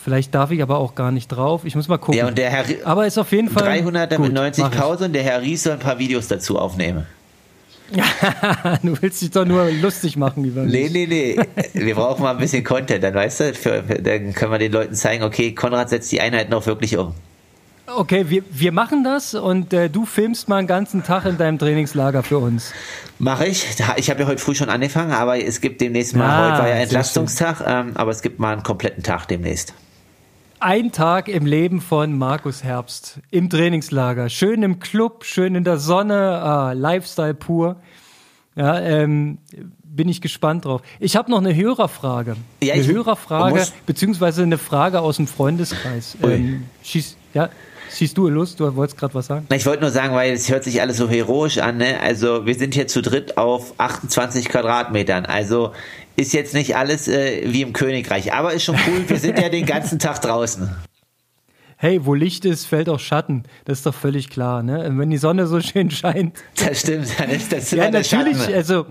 Vielleicht darf ich aber auch gar nicht drauf. Ich muss mal gucken. Ja, und der Herr, aber ist auf jeden Fall 300er gut, mit 90 Pause und der Herr Ries soll ein paar Videos dazu aufnehmen. du willst dich doch nur lustig machen über mich. Nee, nee, nee. Wir brauchen mal ein bisschen Content, dann weißt du, für, dann können wir den Leuten zeigen, okay, Konrad setzt die Einheiten auch wirklich um. Okay, wir, wir machen das und äh, du filmst mal einen ganzen Tag in deinem Trainingslager für uns. Mache ich. Ich habe ja heute früh schon angefangen, aber es gibt demnächst mal, ah, heute war ja Entlastungstag, ähm, aber es gibt mal einen kompletten Tag demnächst. Ein Tag im Leben von Markus Herbst im Trainingslager. Schön im Club, schön in der Sonne, ah, Lifestyle pur. Ja, ähm, bin ich gespannt drauf. Ich habe noch eine Hörerfrage. Ja, eine Hörerfrage, beziehungsweise eine Frage aus dem Freundeskreis. Ähm, schieß, ja, Siehst du Lust? Du wolltest gerade was sagen? Ich wollte nur sagen, weil es hört sich alles so heroisch an. Ne? Also wir sind hier zu dritt auf 28 Quadratmetern. Also ist jetzt nicht alles äh, wie im Königreich, aber ist schon cool. Wir sind ja den ganzen Tag draußen. Hey, wo Licht ist, fällt auch Schatten. Das ist doch völlig klar, ne? Wenn die Sonne so schön scheint. Das stimmt, dann ist das Ja, natürlich, also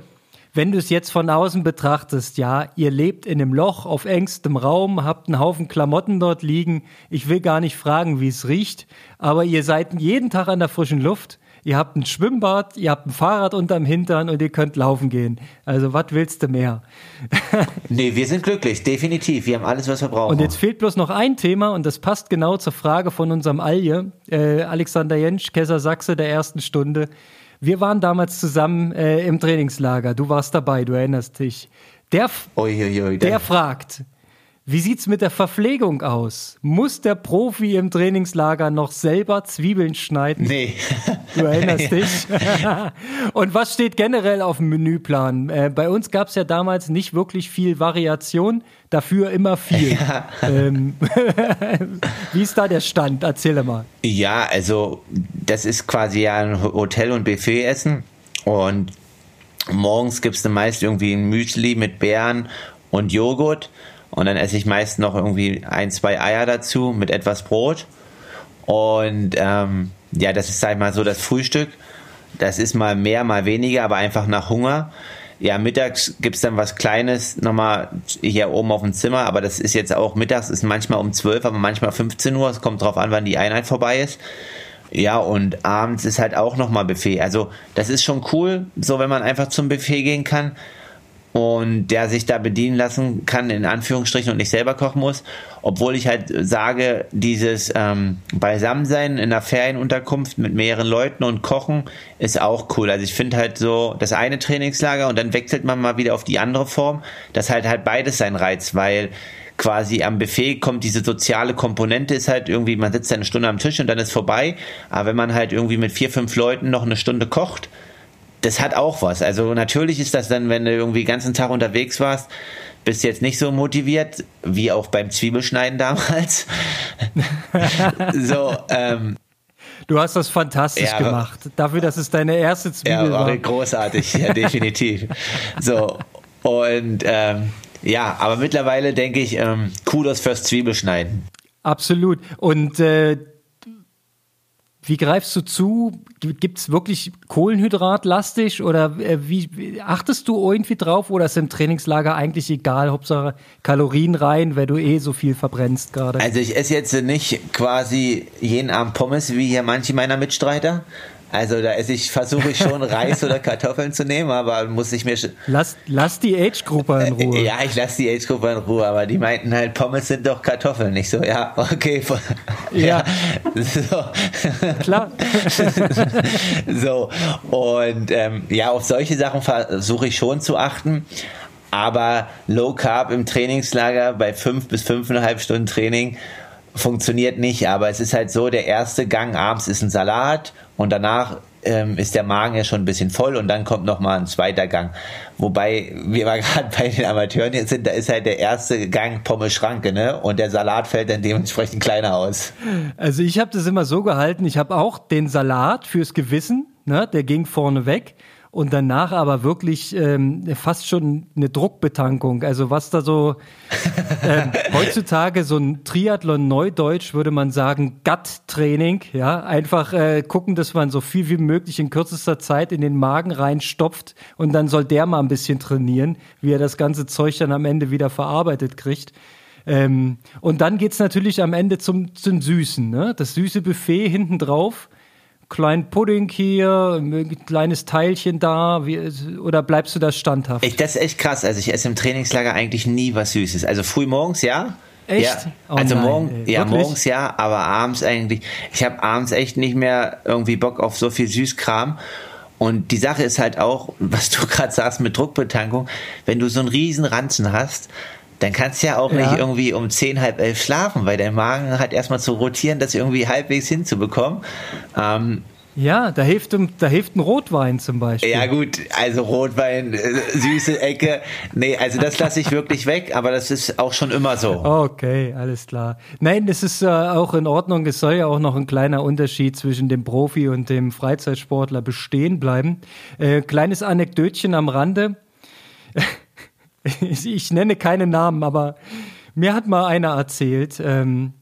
wenn du es jetzt von außen betrachtest, ja, ihr lebt in einem Loch auf engstem Raum, habt einen Haufen Klamotten dort liegen. Ich will gar nicht fragen, wie es riecht, aber ihr seid jeden Tag an der frischen Luft ihr habt ein Schwimmbad, ihr habt ein Fahrrad unterm Hintern und ihr könnt laufen gehen. Also was willst du mehr? nee, wir sind glücklich, definitiv. Wir haben alles, was wir brauchen. Und jetzt fehlt bloß noch ein Thema und das passt genau zur Frage von unserem Alje, äh, Alexander Jentsch, Kaiser Sachse der ersten Stunde. Wir waren damals zusammen äh, im Trainingslager. Du warst dabei, du erinnerst dich. Der, Uiuiui, der fragt, wie sieht's mit der Verpflegung aus? Muss der Profi im Trainingslager noch selber Zwiebeln schneiden? Nee. Du erinnerst dich. Und was steht generell auf dem Menüplan? Äh, bei uns gab's ja damals nicht wirklich viel Variation, dafür immer viel. Ja. Ähm, wie ist da der Stand? Erzähl mal. Ja, also das ist quasi ja ein Hotel- und Buffet-Essen. Und morgens gibt's dann meist irgendwie ein Müsli mit Beeren und Joghurt. Und dann esse ich meist noch irgendwie ein, zwei Eier dazu mit etwas Brot. Und ähm, ja, das ist, sag ich mal, so das Frühstück. Das ist mal mehr, mal weniger, aber einfach nach Hunger. Ja, mittags gibt's dann was Kleines nochmal hier oben auf dem Zimmer, aber das ist jetzt auch mittags, ist manchmal um 12, aber manchmal 15 Uhr. Es kommt drauf an, wann die Einheit vorbei ist. Ja, und abends ist halt auch nochmal Buffet. Also, das ist schon cool, so wenn man einfach zum Buffet gehen kann und der sich da bedienen lassen kann, in Anführungsstrichen, und nicht selber kochen muss. Obwohl ich halt sage, dieses ähm, Beisammensein in einer Ferienunterkunft mit mehreren Leuten und kochen ist auch cool. Also ich finde halt so das eine Trainingslager und dann wechselt man mal wieder auf die andere Form. Das halt halt beides sein Reiz, weil quasi am Buffet kommt diese soziale Komponente, ist halt irgendwie, man sitzt eine Stunde am Tisch und dann ist vorbei. Aber wenn man halt irgendwie mit vier, fünf Leuten noch eine Stunde kocht, das hat auch was. Also natürlich ist das dann, wenn du irgendwie den ganzen Tag unterwegs warst, bist jetzt nicht so motiviert, wie auch beim Zwiebelschneiden damals. so, ähm, Du hast das fantastisch ja, gemacht. Dafür, dass es deine erste Zwiebel ja, war. Großartig, ja, definitiv. So, und ähm, ja, aber mittlerweile denke ich, ähm, Kudos fürs Zwiebelschneiden. Absolut. Und äh, wie greifst du zu? Gibt es wirklich Kohlenhydratlastig oder äh, wie achtest du irgendwie drauf oder ist im Trainingslager eigentlich egal, Hauptsache Kalorien rein, weil du eh so viel verbrennst gerade? Also ich esse jetzt nicht quasi jeden Abend Pommes wie hier manche meiner Mitstreiter, also da esse ich, versuche ich schon Reis oder Kartoffeln zu nehmen, aber muss ich mir Lass, lass die Age-Gruppe in Ruhe. Ja, ich lasse die Age-Gruppe in Ruhe, aber die meinten halt, Pommes sind doch Kartoffeln. Nicht so, ja, okay. Ja. So. Klar. so, und ähm, ja, auf solche Sachen versuche ich schon zu achten. Aber Low Carb im Trainingslager bei fünf bis fünfeinhalb Stunden Training funktioniert nicht, aber es ist halt so, der erste Gang abends ist ein Salat und danach ähm, ist der Magen ja schon ein bisschen voll und dann kommt nochmal ein zweiter Gang. Wobei wir mal gerade bei den Amateuren jetzt sind, da ist halt der erste Gang Pommes Schranke, ne? Und der Salat fällt dann dementsprechend kleiner aus. Also ich habe das immer so gehalten, ich habe auch den Salat fürs Gewissen, ne? Der ging vorne weg und danach aber wirklich ähm, fast schon eine Druckbetankung. Also was da so ähm, heutzutage so ein Triathlon Neudeutsch würde man sagen Gut-Training, ja, einfach äh, gucken, dass man so viel wie möglich in kürzester Zeit in den Magen reinstopft und dann soll der mal ein bisschen trainieren, wie er das ganze Zeug dann am Ende wieder verarbeitet kriegt. Ähm, und dann geht's natürlich am Ende zum, zum Süßen, ne? Das süße Buffet hinten drauf kleinen Pudding hier, ein kleines Teilchen da, wie, oder bleibst du da standhaft? Ich, das ist echt krass. Also ich esse im Trainingslager eigentlich nie was Süßes. Also früh morgens, ja. Echt? Ja. Oh also nein, morgen, ey. ja, Wirklich? morgens ja, aber abends eigentlich. Ich habe abends echt nicht mehr irgendwie Bock auf so viel Süßkram. Und die Sache ist halt auch, was du gerade sagst mit Druckbetankung, wenn du so einen riesen Ranzen hast, dann kannst du ja auch ja. nicht irgendwie um zehn, halb elf schlafen, weil dein Magen hat erstmal zu rotieren, das irgendwie halbwegs hinzubekommen. Ähm, ja, da hilft, da hilft ein Rotwein zum Beispiel. Ja gut, also Rotwein, äh, süße Ecke. Nee, also das lasse ich wirklich weg, aber das ist auch schon immer so. Okay, alles klar. Nein, das ist äh, auch in Ordnung. Es soll ja auch noch ein kleiner Unterschied zwischen dem Profi und dem Freizeitsportler bestehen bleiben. Äh, kleines Anekdötchen am Rande. ich nenne keine Namen, aber mir hat mal einer erzählt, ähm,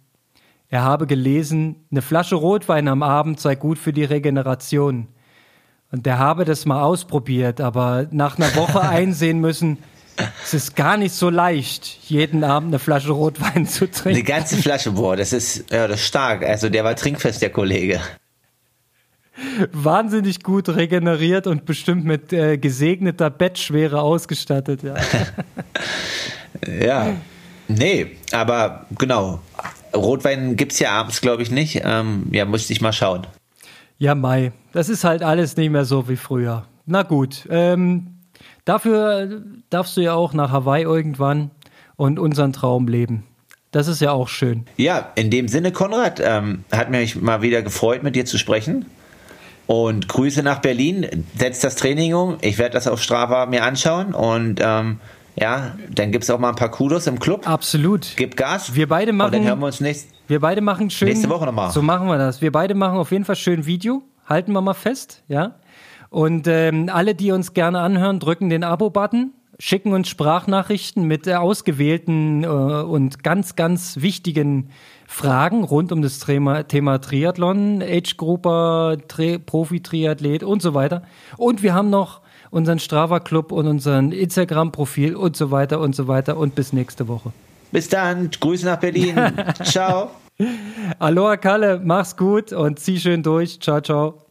er habe gelesen, eine Flasche Rotwein am Abend sei gut für die Regeneration. Und der habe das mal ausprobiert, aber nach einer Woche einsehen müssen, es ist gar nicht so leicht, jeden Abend eine Flasche Rotwein zu trinken. Eine ganze Flasche, boah, das ist, ja, das ist stark. Also der war trinkfest, der Kollege. Wahnsinnig gut regeneriert und bestimmt mit äh, gesegneter Bettschwere ausgestattet. Ja. ja. Nee, aber genau. Rotwein gibt es ja abends, glaube ich, nicht. Ähm, ja, müsste ich mal schauen. Ja, Mai. Das ist halt alles nicht mehr so wie früher. Na gut. Ähm, dafür darfst du ja auch nach Hawaii irgendwann und unseren Traum leben. Das ist ja auch schön. Ja, in dem Sinne, Konrad, ähm, hat mich mal wieder gefreut, mit dir zu sprechen. Und Grüße nach Berlin. Setzt das Training um. Ich werde das auf Strava mir anschauen und ähm, ja, dann gibt es auch mal ein paar Kudos im Club. Absolut. Gib Gas. Wir beide machen. Und dann hören wir uns nächst, wir beide machen schön. Nächste Woche nochmal. So machen wir das. Wir beide machen auf jeden Fall schön Video. Halten wir mal fest, ja. Und ähm, alle, die uns gerne anhören, drücken den Abo-Button, schicken uns Sprachnachrichten mit äh, ausgewählten äh, und ganz, ganz wichtigen Fragen rund um das Thema, Thema Triathlon, Age-Grupper, Profi-Triathlet und so weiter. Und wir haben noch unseren Strava-Club und unseren Instagram-Profil und so weiter und so weiter. Und bis nächste Woche. Bis dann. Grüße nach Berlin. ciao. Aloha Kalle, mach's gut und zieh schön durch. Ciao, ciao.